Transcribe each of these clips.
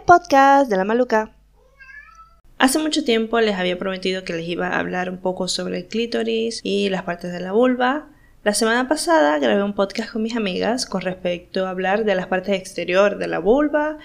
podcast de la maluca. Hace mucho tiempo les había prometido que les iba a hablar un poco sobre el clítoris y las partes de la vulva. La semana pasada grabé un podcast con mis amigas con respecto a hablar de las partes exterior de la vulva,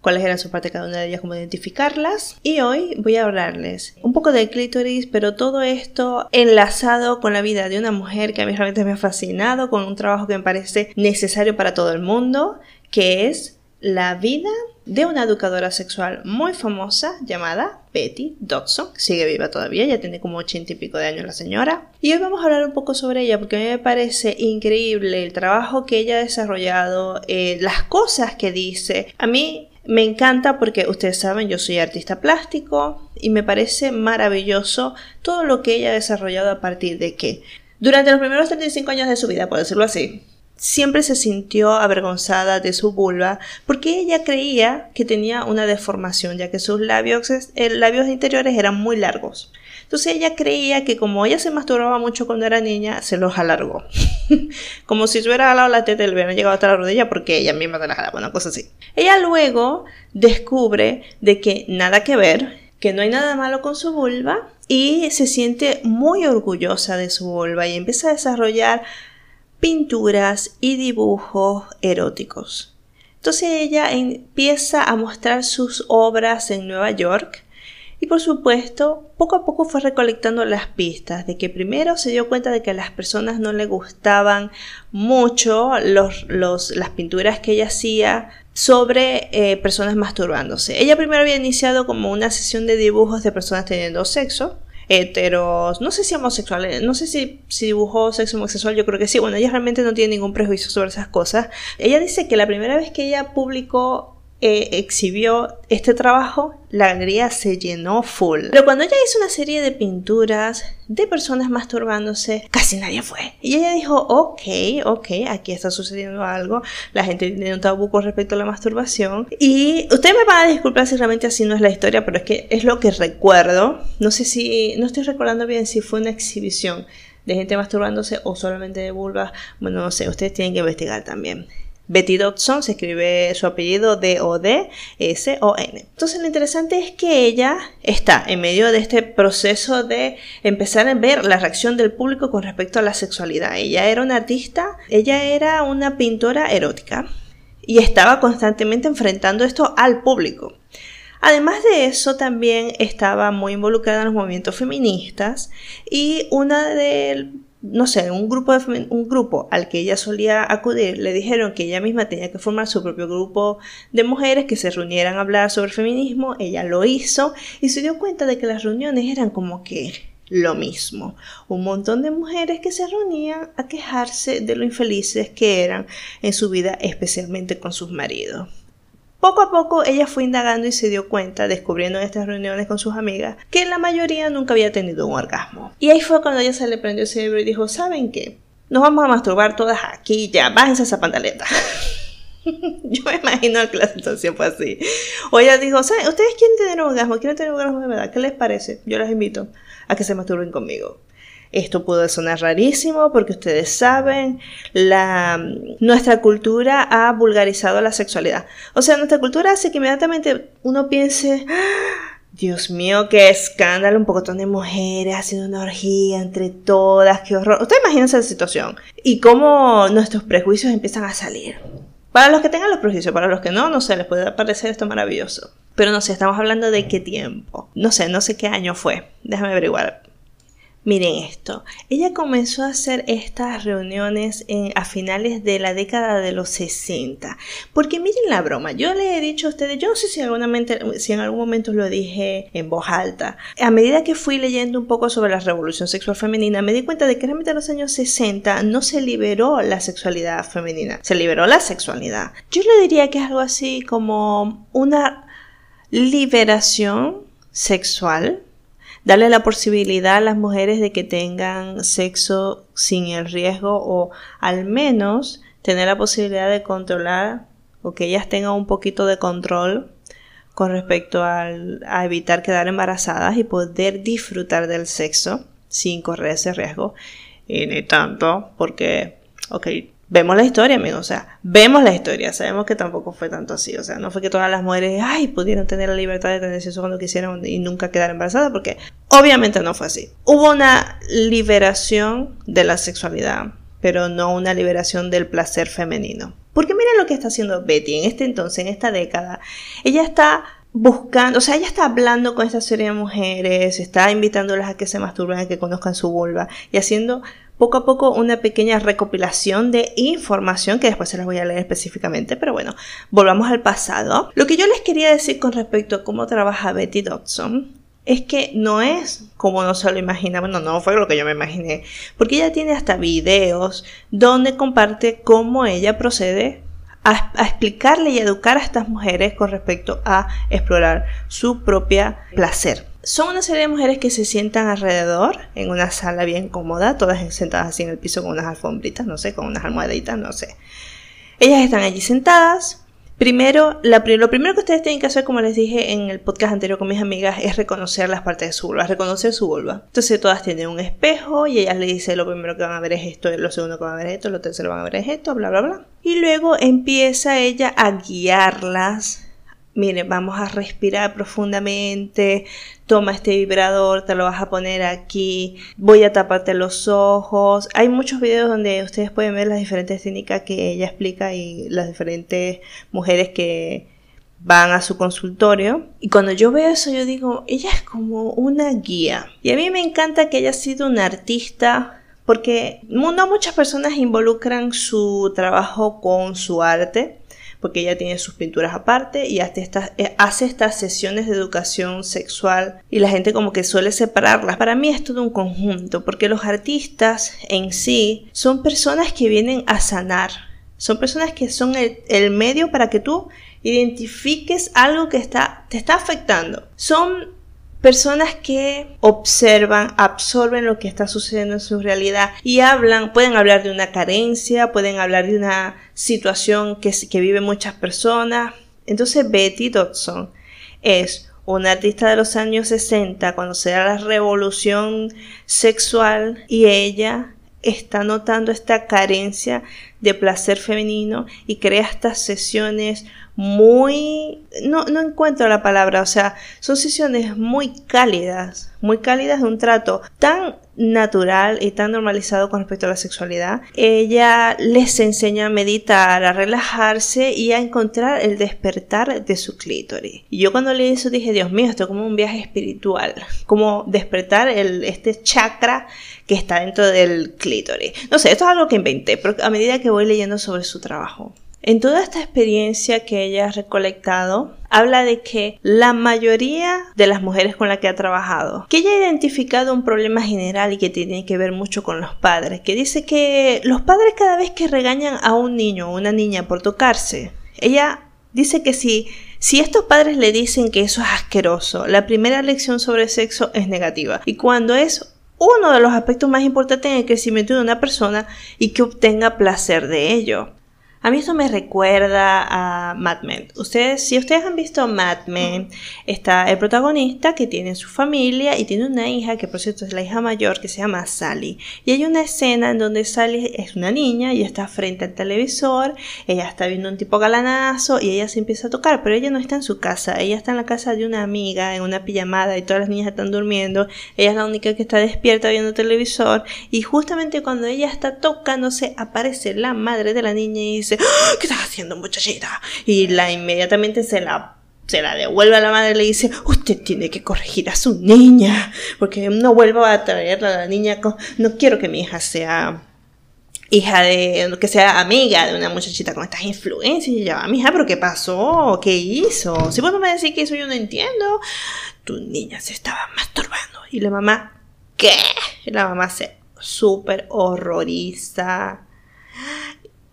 cuáles eran sus partes cada una de ellas, cómo identificarlas. Y hoy voy a hablarles un poco del clítoris, pero todo esto enlazado con la vida de una mujer que a mí realmente me ha fascinado, con un trabajo que me parece necesario para todo el mundo, que es la vida de una educadora sexual muy famosa llamada Betty Dodson, sigue viva todavía, ya tiene como ochenta y pico de años la señora. Y hoy vamos a hablar un poco sobre ella porque a mí me parece increíble el trabajo que ella ha desarrollado, eh, las cosas que dice. A mí me encanta porque ustedes saben, yo soy artista plástico y me parece maravilloso todo lo que ella ha desarrollado a partir de que durante los primeros 35 años de su vida, por decirlo así, siempre se sintió avergonzada de su vulva porque ella creía que tenía una deformación ya que sus labios, eh, labios interiores eran muy largos. Entonces ella creía que como ella se masturbaba mucho cuando era niña, se los alargó. como si se hubiera jalado la teta y le hubiera llegado hasta la rodilla porque ella misma se la jalaba, una cosa así. Ella luego descubre de que nada que ver, que no hay nada malo con su vulva y se siente muy orgullosa de su vulva y empieza a desarrollar pinturas y dibujos eróticos. Entonces ella empieza a mostrar sus obras en Nueva York y por supuesto poco a poco fue recolectando las pistas de que primero se dio cuenta de que a las personas no le gustaban mucho los, las pinturas que ella hacía sobre eh, personas masturbándose. Ella primero había iniciado como una sesión de dibujos de personas teniendo sexo heteros, no sé si homosexuales, no sé si, si dibujó sexo homosexual, yo creo que sí, bueno, ella realmente no tiene ningún prejuicio sobre esas cosas. Ella dice que la primera vez que ella publicó eh, exhibió este trabajo, la galería se llenó full. Pero cuando ella hizo una serie de pinturas de personas masturbándose, casi nadie fue. Y ella dijo, ok, ok, aquí está sucediendo algo. La gente tiene un tabú con respecto a la masturbación. Y ustedes me van a disculpar si realmente así no es la historia, pero es que es lo que recuerdo. No sé si, no estoy recordando bien si fue una exhibición de gente masturbándose o solamente de vulvas. Bueno, no sé, ustedes tienen que investigar también. Betty Dodson se escribe su apellido D-O-D-S-O-N. Entonces lo interesante es que ella está en medio de este proceso de empezar a ver la reacción del público con respecto a la sexualidad. Ella era una artista, ella era una pintora erótica y estaba constantemente enfrentando esto al público. Además de eso, también estaba muy involucrada en los movimientos feministas y una de no sé, un grupo, de, un grupo al que ella solía acudir, le dijeron que ella misma tenía que formar su propio grupo de mujeres que se reunieran a hablar sobre feminismo, ella lo hizo y se dio cuenta de que las reuniones eran como que lo mismo, un montón de mujeres que se reunían a quejarse de lo infelices que eran en su vida, especialmente con sus maridos. Poco a poco ella fue indagando y se dio cuenta, descubriendo en estas reuniones con sus amigas, que la mayoría nunca había tenido un orgasmo. Y ahí fue cuando ella se le prendió el cerebro y dijo, ¿saben qué? Nos vamos a masturbar todas aquí, ya, bájense esa pantaleta. Yo me imagino que la situación fue así. O ella dijo, ¿saben? ¿Ustedes quieren tener un orgasmo? ¿Quieren tener un orgasmo de verdad? ¿Qué les parece? Yo les invito a que se masturben conmigo. Esto puede sonar rarísimo porque ustedes saben, la, nuestra cultura ha vulgarizado la sexualidad. O sea, nuestra cultura hace que inmediatamente uno piense, ¡Ah! Dios mío, qué escándalo, un poco de mujeres haciendo una orgía entre todas, qué horror. Usted imagina esa situación y cómo nuestros prejuicios empiezan a salir. Para los que tengan los prejuicios, para los que no, no sé, les puede parecer esto maravilloso. Pero no sé, estamos hablando de qué tiempo. No sé, no sé qué año fue. Déjame averiguar. Miren esto, ella comenzó a hacer estas reuniones a finales de la década de los 60. Porque miren la broma, yo le he dicho a ustedes, yo no sé si, si en algún momento lo dije en voz alta. A medida que fui leyendo un poco sobre la revolución sexual femenina, me di cuenta de que realmente en los años 60 no se liberó la sexualidad femenina, se liberó la sexualidad. Yo le diría que es algo así como una liberación sexual darle la posibilidad a las mujeres de que tengan sexo sin el riesgo o al menos tener la posibilidad de controlar o que ellas tengan un poquito de control con respecto al, a evitar quedar embarazadas y poder disfrutar del sexo sin correr ese riesgo. Y ni tanto, porque, ok, vemos la historia, amigo, o sea, vemos la historia, sabemos que tampoco fue tanto así, o sea, no fue que todas las mujeres, ay, pudieron tener la libertad de tener sexo cuando quisieran y nunca quedar embarazadas, porque obviamente no fue así. Hubo una liberación de la sexualidad, pero no una liberación del placer femenino. Porque miren lo que está haciendo Betty en este entonces, en esta década. Ella está buscando, o sea, ella está hablando con esta serie de mujeres, está invitándolas a que se masturben, a que conozcan su vulva y haciendo poco a poco una pequeña recopilación de información que después se las voy a leer específicamente, pero bueno, volvamos al pasado. Lo que yo les quería decir con respecto a cómo trabaja Betty Dodson es que no es como no se lo imagina, bueno, no fue lo que yo me imaginé, porque ella tiene hasta videos donde comparte cómo ella procede a, explicarle y educar a estas mujeres con respecto a explorar su propia placer. Son una serie de mujeres que se sientan alrededor en una sala bien cómoda, todas sentadas así en el piso con unas alfombritas, no sé, con unas almohaditas, no sé. Ellas están allí sentadas, Primero, lo primero que ustedes tienen que hacer, como les dije en el podcast anterior con mis amigas, es reconocer las partes de su vulva, reconocer su vulva. Entonces todas tienen un espejo y ellas le dicen lo primero que van a ver es esto, lo segundo que van a ver es esto, lo tercero que van a ver es esto, bla, bla, bla. Y luego empieza ella a guiarlas Mire, vamos a respirar profundamente, toma este vibrador, te lo vas a poner aquí, voy a taparte los ojos. Hay muchos videos donde ustedes pueden ver las diferentes técnicas que ella explica y las diferentes mujeres que van a su consultorio. Y cuando yo veo eso, yo digo, ella es como una guía. Y a mí me encanta que haya sido una artista porque no muchas personas involucran su trabajo con su arte porque ella tiene sus pinturas aparte y hace estas, eh, hace estas sesiones de educación sexual y la gente como que suele separarlas. Para mí es todo un conjunto, porque los artistas en sí son personas que vienen a sanar, son personas que son el, el medio para que tú identifiques algo que está, te está afectando. Son personas que observan, absorben lo que está sucediendo en su realidad y hablan, pueden hablar de una carencia, pueden hablar de una situación que, que viven muchas personas. Entonces Betty Dodson es una artista de los años 60 cuando se da la revolución sexual y ella está notando esta carencia de placer femenino y crea estas sesiones muy... No, no encuentro la palabra, o sea, son sesiones muy cálidas, muy cálidas de un trato tan natural y tan normalizado con respecto a la sexualidad. Ella les enseña a meditar, a relajarse y a encontrar el despertar de su clítoris. Y yo cuando leí eso dije, Dios mío, esto es como un viaje espiritual, como despertar el, este chakra que está dentro del clítoris. No sé, esto es algo que inventé, pero a medida que voy leyendo sobre su trabajo. En toda esta experiencia que ella ha recolectado, habla de que la mayoría de las mujeres con las que ha trabajado, que ella ha identificado un problema general y que tiene que ver mucho con los padres, que dice que los padres cada vez que regañan a un niño o una niña por tocarse, ella dice que si, si estos padres le dicen que eso es asqueroso, la primera lección sobre sexo es negativa. Y cuando es uno de los aspectos más importantes en el crecimiento de una persona y que obtenga placer de ello. A mí esto me recuerda a Mad Men. Ustedes, si ustedes han visto Mad Men, está el protagonista que tiene su familia y tiene una hija que por cierto es la hija mayor que se llama Sally. Y hay una escena en donde Sally es una niña y está frente al televisor, ella está viendo un tipo galanazo y ella se empieza a tocar, pero ella no está en su casa, ella está en la casa de una amiga en una pijamada y todas las niñas están durmiendo, ella es la única que está despierta viendo televisor y justamente cuando ella está tocándose aparece la madre de la niña y dice ¡Ah! ¿qué estás haciendo muchachita? Y la inmediatamente se la se la devuelve a la madre y le dice, usted tiene que corregir a su niña, porque no vuelva a traerla a la niña, no quiero que mi hija sea hija de, que sea amiga de una muchachita con estas influencias. Y ya, mi hija, pero ¿qué pasó? ¿Qué hizo? Si vos no me decís que eso yo no entiendo, tu niña se estaba masturbando. Y la mamá, ¿qué? Y la mamá se súper horroriza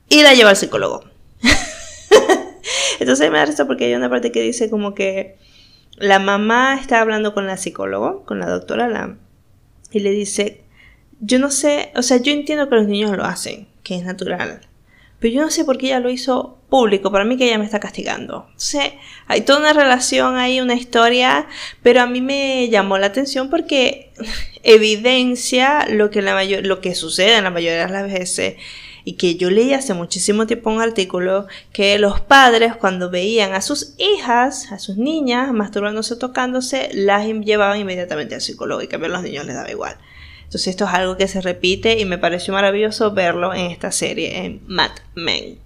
y la lleva al psicólogo. Entonces me da esto porque hay una parte que dice como que la mamá está hablando con la psicólogo, con la doctora Lam, y le dice, yo no sé, o sea, yo entiendo que los niños lo hacen, que es natural, pero yo no sé por qué ella lo hizo público, para mí que ella me está castigando. Entonces, hay toda una relación ahí, una historia, pero a mí me llamó la atención porque evidencia lo que, la mayor, lo que sucede en la mayoría de las veces y que yo leí hace muchísimo tiempo un artículo que los padres cuando veían a sus hijas, a sus niñas masturbándose o tocándose, las llevaban inmediatamente al psicólogo y que a los niños les daba igual. Entonces esto es algo que se repite y me pareció maravilloso verlo en esta serie, en Mad Men.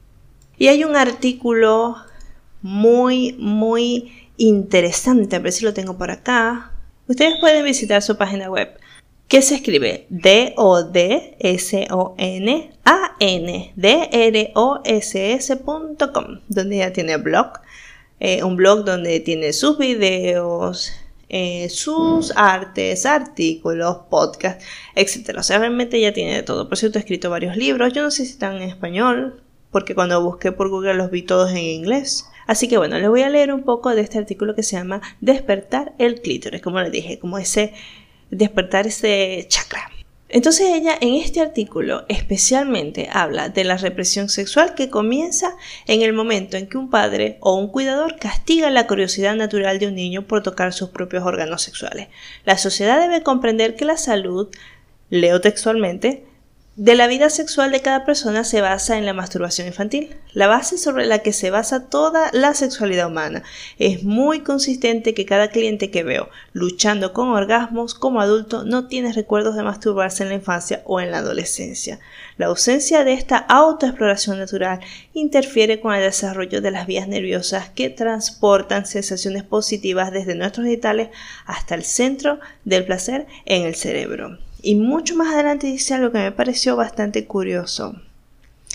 Y hay un artículo muy, muy interesante, a ver si lo tengo por acá. Ustedes pueden visitar su página web que se escribe D-O-D-S-O-N-A-N D-R-O-S-S.com, donde ya tiene blog, eh, un blog donde tiene sus videos, eh, sus artes, artículos, podcasts, etc. O sea, realmente ya tiene de todo. Por cierto, ha escrito varios libros. Yo no sé si están en español, porque cuando busqué por Google los vi todos en inglés. Así que bueno, les voy a leer un poco de este artículo que se llama Despertar el clítoris, como les dije, como ese despertar ese chakra. Entonces ella en este artículo especialmente habla de la represión sexual que comienza en el momento en que un padre o un cuidador castiga la curiosidad natural de un niño por tocar sus propios órganos sexuales. La sociedad debe comprender que la salud, leo textualmente, de la vida sexual de cada persona se basa en la masturbación infantil, la base sobre la que se basa toda la sexualidad humana. Es muy consistente que cada cliente que veo luchando con orgasmos como adulto no tiene recuerdos de masturbarse en la infancia o en la adolescencia. La ausencia de esta autoexploración natural interfiere con el desarrollo de las vías nerviosas que transportan sensaciones positivas desde nuestros genitales hasta el centro del placer en el cerebro. Y mucho más adelante dice algo que me pareció bastante curioso.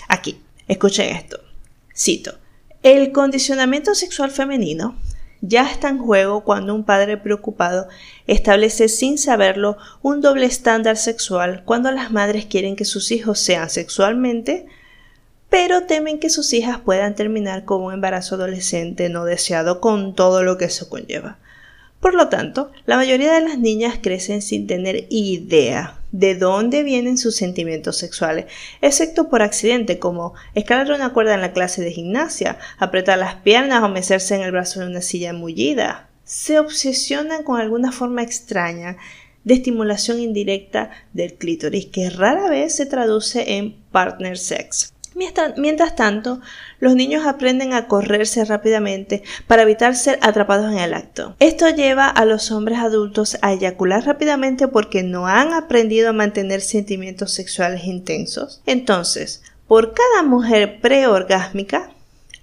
Aquí, escuchen esto. Cito. El condicionamiento sexual femenino ya está en juego cuando un padre preocupado establece sin saberlo un doble estándar sexual cuando las madres quieren que sus hijos sean sexualmente, pero temen que sus hijas puedan terminar con un embarazo adolescente no deseado con todo lo que eso conlleva. Por lo tanto, la mayoría de las niñas crecen sin tener idea de dónde vienen sus sentimientos sexuales, excepto por accidente como escalar una cuerda en la clase de gimnasia, apretar las piernas o mecerse en el brazo de una silla mullida. Se obsesionan con alguna forma extraña de estimulación indirecta del clítoris que rara vez se traduce en partner sex. Mientras tanto, los niños aprenden a correrse rápidamente para evitar ser atrapados en el acto. Esto lleva a los hombres adultos a eyacular rápidamente porque no han aprendido a mantener sentimientos sexuales intensos. Entonces, por cada mujer preorgásmica,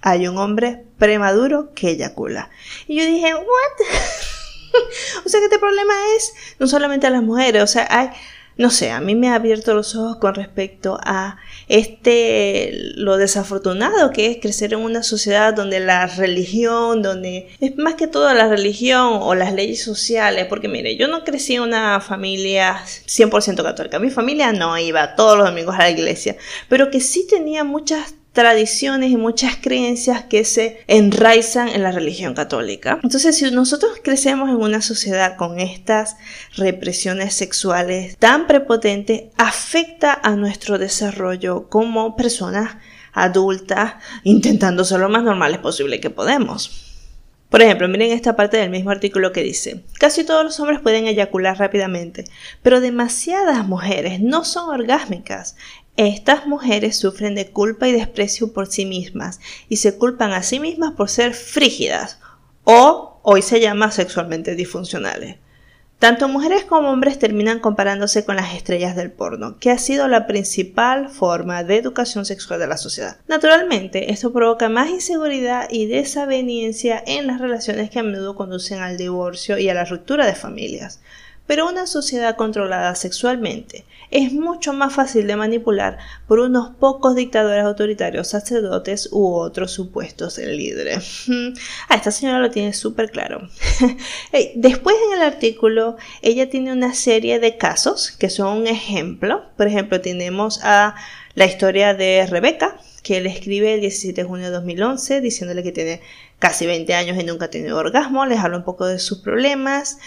hay un hombre premaduro que eyacula. Y yo dije, ¿what? o sea que este problema es no solamente a las mujeres, o sea, hay no sé, a mí me ha abierto los ojos con respecto a este, lo desafortunado que es crecer en una sociedad donde la religión, donde es más que todo la religión o las leyes sociales, porque mire, yo no crecí en una familia 100% católica, mi familia no iba todos los domingos a la iglesia, pero que sí tenía muchas tradiciones y muchas creencias que se enraizan en la religión católica. Entonces, si nosotros crecemos en una sociedad con estas represiones sexuales tan prepotentes, afecta a nuestro desarrollo como personas adultas, intentando ser lo más normales posible que podemos. Por ejemplo, miren esta parte del mismo artículo que dice, casi todos los hombres pueden eyacular rápidamente, pero demasiadas mujeres no son orgásmicas. Estas mujeres sufren de culpa y desprecio por sí mismas y se culpan a sí mismas por ser frígidas o hoy se llama sexualmente disfuncionales. Tanto mujeres como hombres terminan comparándose con las estrellas del porno, que ha sido la principal forma de educación sexual de la sociedad. Naturalmente, esto provoca más inseguridad y desaveniencia en las relaciones que a menudo conducen al divorcio y a la ruptura de familias. Pero una sociedad controlada sexualmente es mucho más fácil de manipular por unos pocos dictadores autoritarios, sacerdotes u otros supuestos líderes. Ah, esta señora lo tiene súper claro. Después en el artículo, ella tiene una serie de casos que son un ejemplo. Por ejemplo, tenemos a la historia de Rebeca, que le escribe el 17 de junio de 2011 diciéndole que tiene casi 20 años y nunca ha tenido orgasmo, les habla un poco de sus problemas,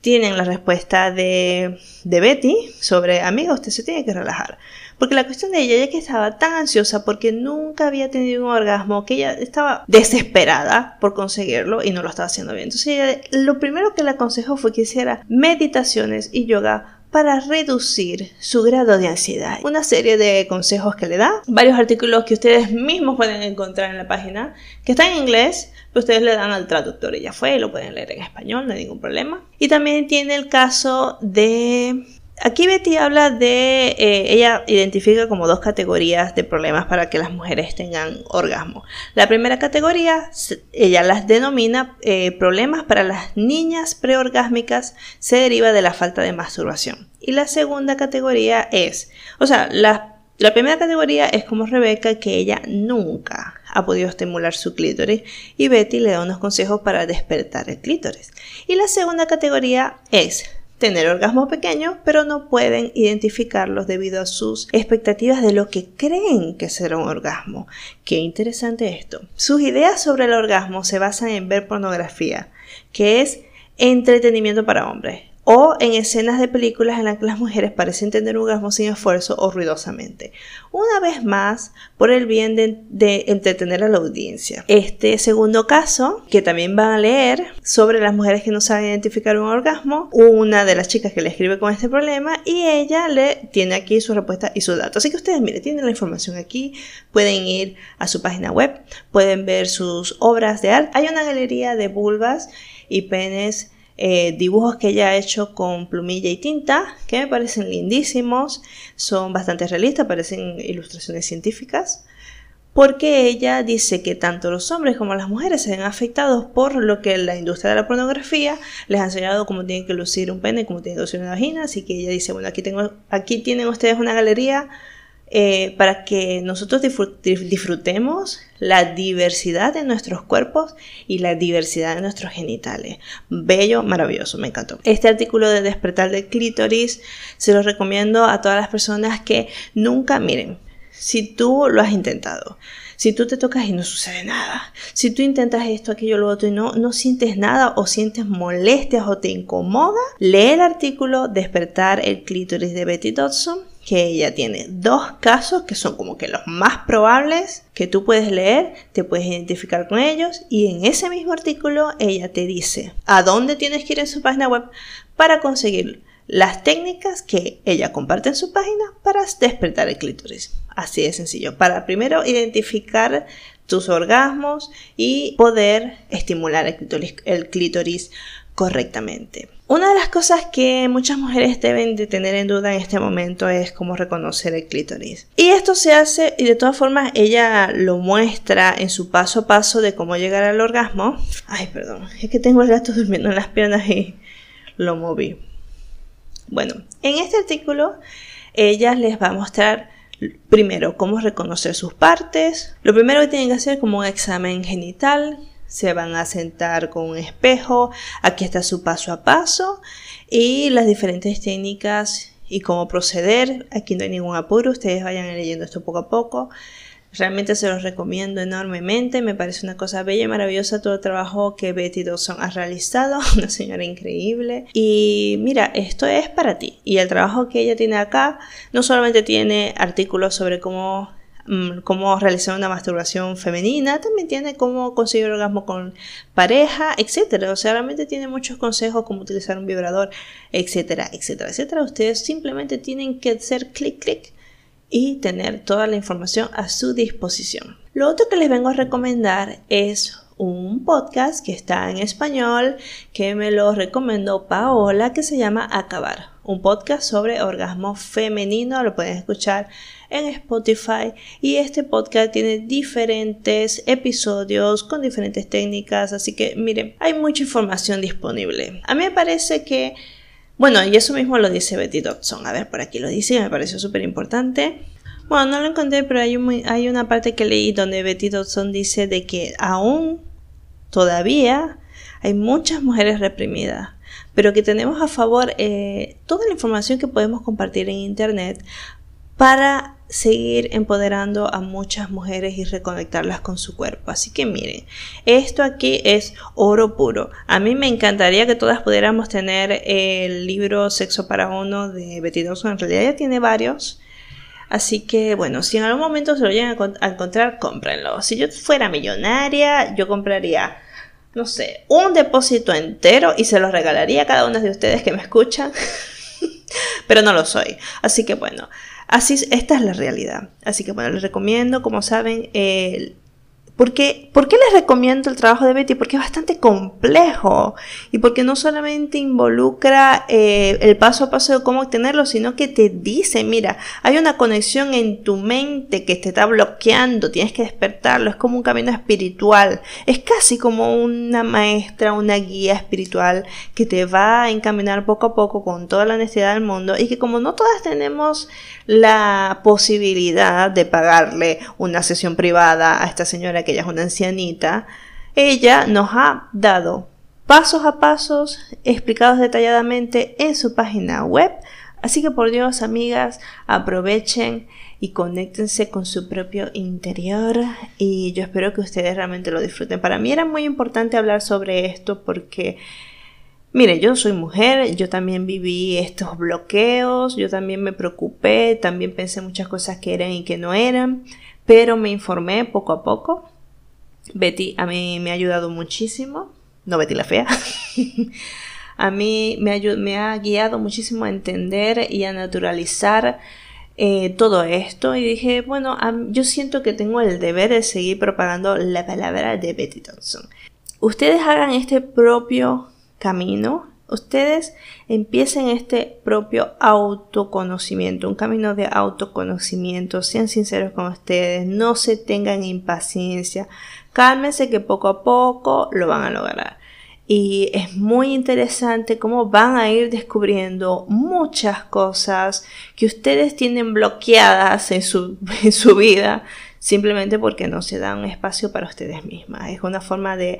tienen la respuesta de, de Betty sobre, amiga, usted se tiene que relajar. Porque la cuestión de ella, ella que estaba tan ansiosa porque nunca había tenido un orgasmo, que ella estaba desesperada por conseguirlo y no lo estaba haciendo bien. Entonces ella, lo primero que le aconsejó fue que hiciera meditaciones y yoga para reducir su grado de ansiedad. Una serie de consejos que le da, varios artículos que ustedes mismos pueden encontrar en la página, que están en inglés, pero ustedes le dan al traductor y ya fue, lo pueden leer en español, no hay ningún problema. Y también tiene el caso de Aquí Betty habla de, eh, ella identifica como dos categorías de problemas para que las mujeres tengan orgasmo. La primera categoría, ella las denomina eh, problemas para las niñas preorgásmicas, se deriva de la falta de masturbación. Y la segunda categoría es, o sea, la, la primera categoría es como Rebeca, que ella nunca ha podido estimular su clítoris y Betty le da unos consejos para despertar el clítoris. Y la segunda categoría es tener orgasmos pequeños, pero no pueden identificarlos debido a sus expectativas de lo que creen que será un orgasmo. Qué interesante esto. Sus ideas sobre el orgasmo se basan en ver pornografía, que es entretenimiento para hombres o en escenas de películas en las que las mujeres parecen tener un orgasmo sin esfuerzo o ruidosamente. Una vez más, por el bien de, entretener a la audiencia. Este segundo caso, que también van a leer sobre las mujeres que no saben identificar un orgasmo, una de las chicas que le escribe con este problema y ella le tiene aquí su respuesta y su dato. Así que ustedes, miren, tienen la información aquí, pueden ir a su página web, pueden ver sus obras de arte. Hay una galería de vulvas y penes eh, dibujos que ella ha hecho con plumilla y tinta, que me parecen lindísimos, son bastante realistas, parecen ilustraciones científicas, porque ella dice que tanto los hombres como las mujeres se ven afectados por lo que la industria de la pornografía les ha enseñado cómo tiene que lucir un pene, cómo tiene que lucir una vagina, así que ella dice, bueno, aquí, tengo, aquí tienen ustedes una galería eh, para que nosotros disfrutemos la diversidad de nuestros cuerpos y la diversidad de nuestros genitales. Bello, maravilloso, me encantó. Este artículo de despertar del clítoris se lo recomiendo a todas las personas que nunca miren. Si tú lo has intentado, si tú te tocas y no sucede nada, si tú intentas esto, aquello, lo otro y no, no sientes nada o sientes molestias o te incomoda, lee el artículo Despertar el clítoris de Betty Dodson que ella tiene dos casos que son como que los más probables que tú puedes leer, te puedes identificar con ellos y en ese mismo artículo ella te dice a dónde tienes que ir en su página web para conseguir las técnicas que ella comparte en su página para despertar el clítoris. Así de sencillo. Para primero identificar tus orgasmos y poder estimular el clítoris, el clítoris correctamente. Una de las cosas que muchas mujeres deben de tener en duda en este momento es cómo reconocer el clítoris. Y esto se hace, y de todas formas ella lo muestra en su paso a paso de cómo llegar al orgasmo. Ay, perdón, es que tengo el gato durmiendo en las piernas y lo moví. Bueno, en este artículo ella les va a mostrar primero cómo reconocer sus partes. Lo primero que tienen que hacer es como un examen genital se van a sentar con un espejo, aquí está su paso a paso y las diferentes técnicas y cómo proceder. Aquí no hay ningún apuro, ustedes vayan leyendo esto poco a poco. Realmente se los recomiendo enormemente, me parece una cosa bella y maravillosa todo el trabajo que Betty Dawson ha realizado, una señora increíble. Y mira, esto es para ti. Y el trabajo que ella tiene acá no solamente tiene artículos sobre cómo cómo realizar una masturbación femenina, también tiene cómo conseguir orgasmo con pareja, etcétera. O sea, realmente tiene muchos consejos como utilizar un vibrador, etcétera, etcétera, etcétera. Ustedes simplemente tienen que hacer clic, clic y tener toda la información a su disposición. Lo otro que les vengo a recomendar es un podcast que está en español que me lo recomendó Paola que se llama Acabar, un podcast sobre orgasmo femenino, lo pueden escuchar en Spotify. Y este podcast tiene diferentes episodios con diferentes técnicas, así que miren, hay mucha información disponible. A mí me parece que, bueno, y eso mismo lo dice Betty Dodson, a ver, por aquí lo dice, me pareció súper importante. Bueno, no lo encontré, pero hay, hay una parte que leí donde Betty Dodson dice de que aún todavía hay muchas mujeres reprimidas, pero que tenemos a favor eh, toda la información que podemos compartir en Internet para seguir empoderando a muchas mujeres y reconectarlas con su cuerpo. Así que miren, esto aquí es oro puro. A mí me encantaría que todas pudiéramos tener el libro Sexo para Uno de Betty Dawson. En realidad ya tiene varios. Así que bueno, si en algún momento se lo llegan a encontrar, cómprenlo. Si yo fuera millonaria, yo compraría, no sé, un depósito entero y se lo regalaría a cada una de ustedes que me escuchan. pero no lo soy. Así que bueno, así esta es la realidad. Así que bueno, les recomiendo, como saben, el porque, ¿Por qué les recomiendo el trabajo de Betty? Porque es bastante complejo y porque no solamente involucra eh, el paso a paso de cómo obtenerlo, sino que te dice, mira, hay una conexión en tu mente que te está bloqueando, tienes que despertarlo, es como un camino espiritual, es casi como una maestra, una guía espiritual que te va a encaminar poco a poco con toda la necesidad del mundo y que como no todas tenemos la posibilidad de pagarle una sesión privada a esta señora que ella es una ancianita, ella nos ha dado pasos a pasos explicados detalladamente en su página web. Así que por Dios, amigas, aprovechen y conéctense con su propio interior y yo espero que ustedes realmente lo disfruten. Para mí era muy importante hablar sobre esto porque Mire, yo soy mujer, yo también viví estos bloqueos, yo también me preocupé, también pensé muchas cosas que eran y que no eran, pero me informé poco a poco. Betty a mí me ha ayudado muchísimo, no Betty la fea. a mí me, ha guiado muchísimo a entender y a naturalizar eh, todo esto y dije, bueno, yo siento que tengo el deber de seguir propagando la palabra de Betty Thompson. Ustedes hagan este propio camino, ustedes empiecen este propio autoconocimiento, un camino de autoconocimiento, sean sinceros con ustedes, no se tengan impaciencia, cálmense que poco a poco lo van a lograr. Y es muy interesante cómo van a ir descubriendo muchas cosas que ustedes tienen bloqueadas en su, en su vida simplemente porque no se dan espacio para ustedes mismas. Es una forma de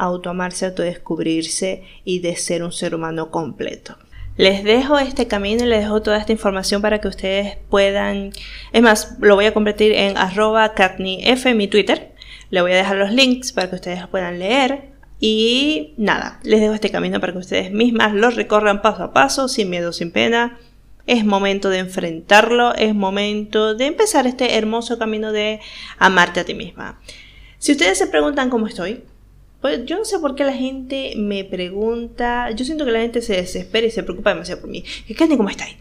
autoamarse, autodescubrirse y de ser un ser humano completo. Les dejo este camino y les dejo toda esta información para que ustedes puedan, es más, lo voy a convertir en arroba F mi Twitter. Le voy a dejar los links para que ustedes puedan leer. Y nada, les dejo este camino para que ustedes mismas lo recorran paso a paso, sin miedo, sin pena. Es momento de enfrentarlo, es momento de empezar este hermoso camino de amarte a ti misma. Si ustedes se preguntan cómo estoy, pues yo no sé por qué la gente me pregunta. Yo siento que la gente se desespera y se preocupa demasiado por mí. ¿Qué cómo estáis?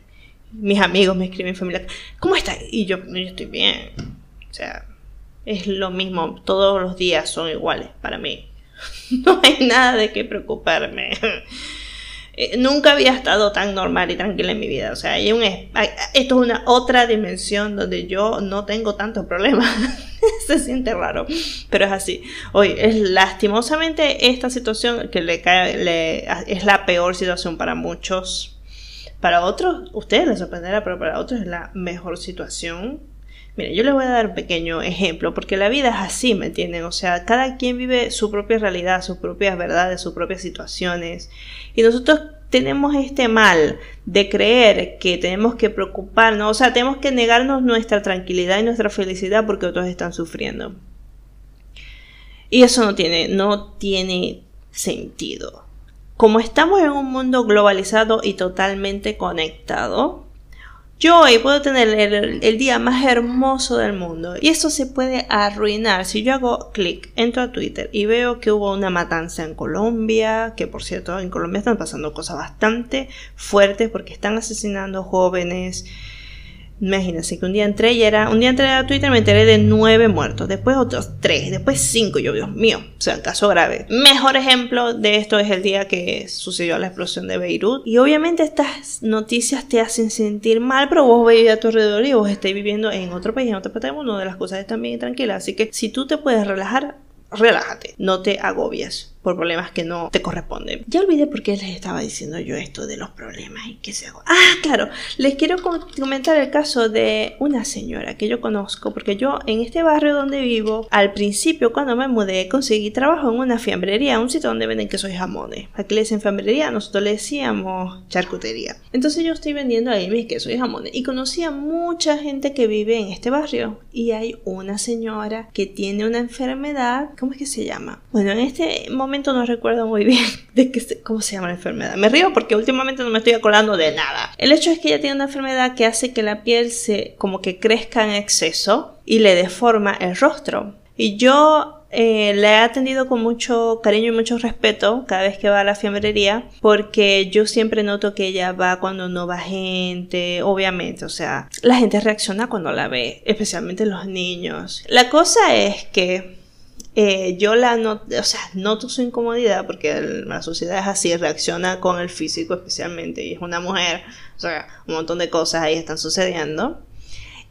Mis amigos me escriben, familia, ¿cómo estáis? Y yo, yo estoy bien. O sea, es lo mismo. Todos los días son iguales para mí. No hay nada de qué preocuparme. Eh, nunca había estado tan normal y tranquila en mi vida. O sea, hay un, esto es una otra dimensión donde yo no tengo tantos problemas. Se siente raro, pero es así. Hoy es lastimosamente esta situación que le cae, es la peor situación para muchos. Para otros, ustedes les sorprenderá, pero para otros es la mejor situación. Mire, yo les voy a dar un pequeño ejemplo, porque la vida es así, ¿me entienden? O sea, cada quien vive su propia realidad, sus propias verdades, sus propias situaciones. Y nosotros tenemos este mal de creer que tenemos que preocuparnos, o sea, tenemos que negarnos nuestra tranquilidad y nuestra felicidad porque otros están sufriendo. Y eso no tiene, no tiene sentido. Como estamos en un mundo globalizado y totalmente conectado, yo hoy puedo tener el, día más hermoso del mundo. Y eso se puede arruinar. Si yo hago clic, entro a Twitter y veo que hubo una matanza en Colombia, que por cierto en Colombia están pasando cosas bastante fuertes porque están asesinando jóvenes, Imagínense que un día entré y era, un día entré a Twitter y me enteré de nueve muertos, después otros tres, después cinco, yo, Dios mío, o sea, caso grave. Mejor ejemplo de esto es el día que sucedió la explosión de Beirut. Y obviamente estas noticias te hacen sentir mal, pero vos veis a tu alrededor y vos estáis viviendo en otro país, en otra parte del mundo, de las cosas están bien tranquilas. Así que si tú te puedes relajar, relájate, no te agobies por problemas que no te corresponden. Ya olvidé por qué les estaba diciendo yo esto de los problemas y qué se hago. Ah, claro, les quiero comentar el caso de una señora que yo conozco, porque yo en este barrio donde vivo, al principio cuando me mudé, conseguí trabajo en una fiambrería, un sitio donde venden quesos y jamones. Aquí le dicen fiambrería, nosotros le decíamos charcutería. Entonces yo estoy vendiendo ahí mis quesos y jamones y conocí a mucha gente que vive en este barrio y hay una señora que tiene una enfermedad, ¿cómo es que se llama? Bueno, en este momento no recuerdo muy bien de qué, cómo se llama la enfermedad. Me río porque últimamente no me estoy acordando de nada. El hecho es que ella tiene una enfermedad que hace que la piel se como que crezca en exceso y le deforma el rostro. Y yo eh, la he atendido con mucho cariño y mucho respeto cada vez que va a la fiambrería, porque yo siempre noto que ella va cuando no va gente, obviamente, o sea, la gente reacciona cuando la ve, especialmente los niños. La cosa es que eh, yo la noto, o sea, noto su incomodidad porque la sociedad es así, reacciona con el físico especialmente, y es una mujer, o sea, un montón de cosas ahí están sucediendo.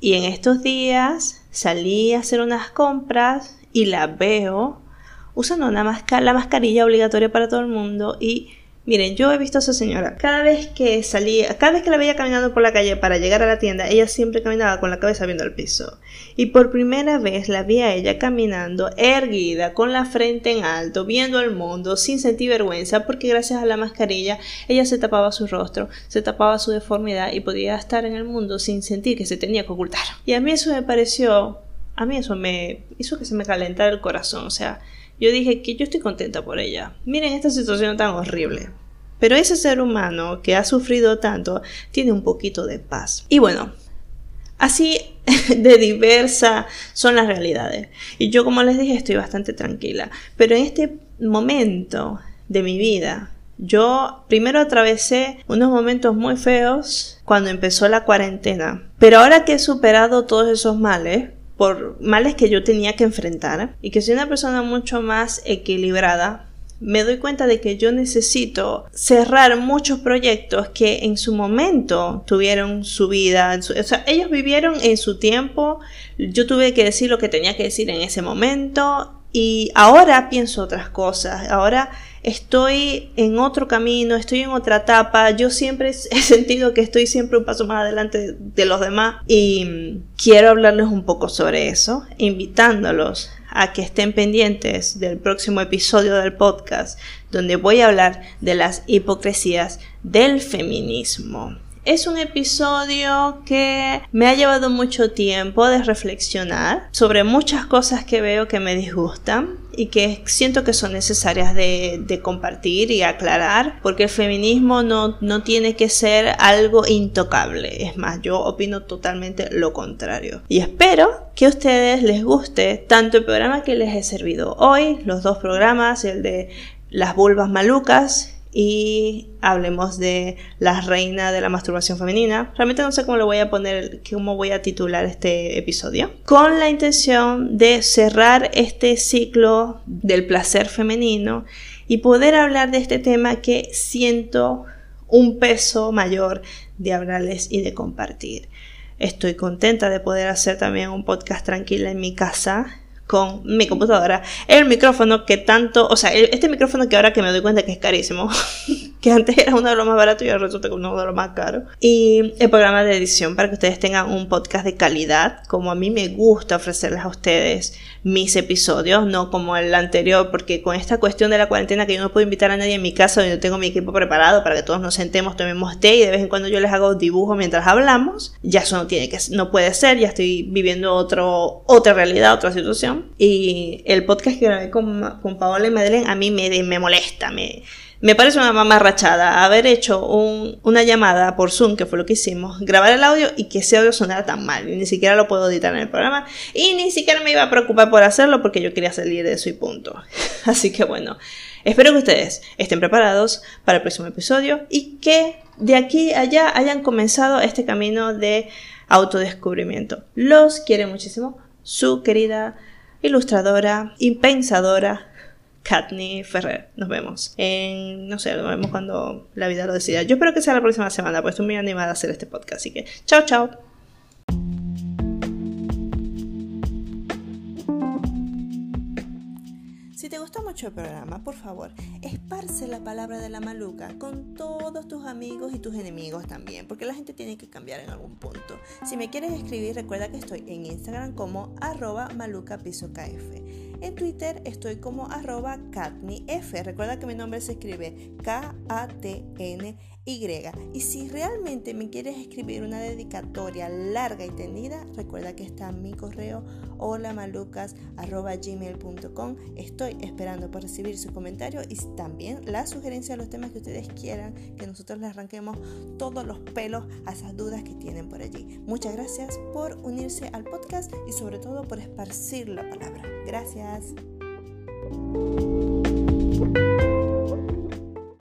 Y en estos días salí a hacer unas compras y la veo usando una la mascarilla obligatoria para todo el mundo y Miren, yo he visto a esa señora. Cada vez que salía, cada vez que la veía caminando por la calle para llegar a la tienda, ella siempre caminaba con la cabeza viendo al piso. Y por primera vez la vi a ella caminando erguida, con la frente en alto, viendo el mundo, sin sentir vergüenza, porque gracias a la mascarilla ella se tapaba su rostro, se tapaba su deformidad y podía estar en el mundo sin sentir que se tenía que ocultar. Y a mí eso me pareció, a mí eso me hizo que se me calentara el corazón, o sea, yo dije que yo estoy contenta por ella. Miren esta situación tan horrible. Pero ese ser humano que ha sufrido tanto tiene un poquito de paz. Y bueno, así de diversa son las realidades. Y yo, como les dije, estoy bastante tranquila. Pero en este momento de mi vida, yo primero atravesé unos momentos muy feos cuando empezó la cuarentena. Pero ahora que he superado todos esos males, por males que yo tenía que enfrentar y que soy una persona mucho más equilibrada, me doy cuenta de que yo necesito cerrar muchos proyectos que en su momento tuvieron su vida, o sea, ellos vivieron en su tiempo, yo tuve que decir lo que tenía que decir en ese momento y ahora pienso otras cosas, ahora estoy en otro camino, estoy en otra etapa, yo siempre he sentido que estoy siempre un paso más adelante de los demás y quiero hablarles un poco sobre eso, invitándolos a que estén pendientes del próximo episodio del podcast, donde voy a hablar de las hipocresías del feminismo. Es un episodio que me ha llevado mucho tiempo de reflexionar sobre muchas cosas que veo que me disgustan y que siento que son necesarias de, compartir y aclarar, porque el feminismo no, no tiene que ser algo intocable. Es más, yo opino totalmente lo contrario. Y espero que a ustedes les guste tanto el programa que les he servido hoy, los dos programas, el de las vulvas malucas y hablemos de la reina de la masturbación femenina. Realmente no sé cómo lo voy a poner, cómo voy a titular este episodio. Con la intención de cerrar este ciclo del placer femenino y poder hablar de este tema que siento un peso mayor de hablarles y de compartir. Estoy contenta de poder hacer también un podcast tranquila en mi casa con mi computadora, el micrófono que tanto, o sea, este micrófono que ahora que me doy cuenta que es carísimo, que antes era uno de los más baratos y ahora resulta que uno de los más caros, y el programa de edición para que ustedes tengan un podcast de calidad, como a mí me gusta ofrecerles a ustedes mis episodios, no como el anterior, porque con esta cuestión de la cuarentena que yo no puedo invitar a nadie en mi casa, donde tengo mi equipo preparado para que todos nos sentemos, tomemos té y de vez en cuando yo les hago dibujo mientras hablamos, ya eso no tiene que, no puede ser, ya estoy viviendo otro, otra realidad, otra situación. Y el podcast que grabé con, con Paola y Madeleine a mí me, me molesta, me, me parece una mamarrachada haber hecho una llamada por Zoom, que fue lo que hicimos, grabar el audio y que ese audio sonara tan mal. Y ni siquiera lo puedo editar en el programa. Y ni siquiera me iba a preocupar por hacerlo porque yo quería salir de eso y punto. Así que bueno, espero que ustedes estén preparados para el próximo episodio y que de aquí a allá hayan comenzado este camino de autodescubrimiento. Los quiere muchísimo su querida ilustradora y Katney Ferrer. Nos vemos. En, no sé, nos vemos cuando la vida lo decida. Yo espero que sea la próxima semana, pues estoy muy animada a hacer este podcast. Así que, chao, chao. Si te gustó mucho el programa, por favor, esparce la palabra de la maluca con todos tus amigos y tus enemigos también, porque la gente tiene que cambiar en algún punto. Si me quieres escribir, recuerda que estoy en Instagram como arroba. En Twitter estoy como arroba katnif. Recuerda que mi nombre se escribe K-A-T-N y si realmente me quieres escribir una dedicatoria larga y tendida, recuerda que está mi correo holamalucas.gmail.com. Estoy esperando por recibir su comentario y también la sugerencia de los temas que ustedes quieran que nosotros les arranquemos todos los pelos a esas dudas que tienen por allí. Muchas gracias por unirse al podcast y sobre todo por esparcir la palabra. Gracias.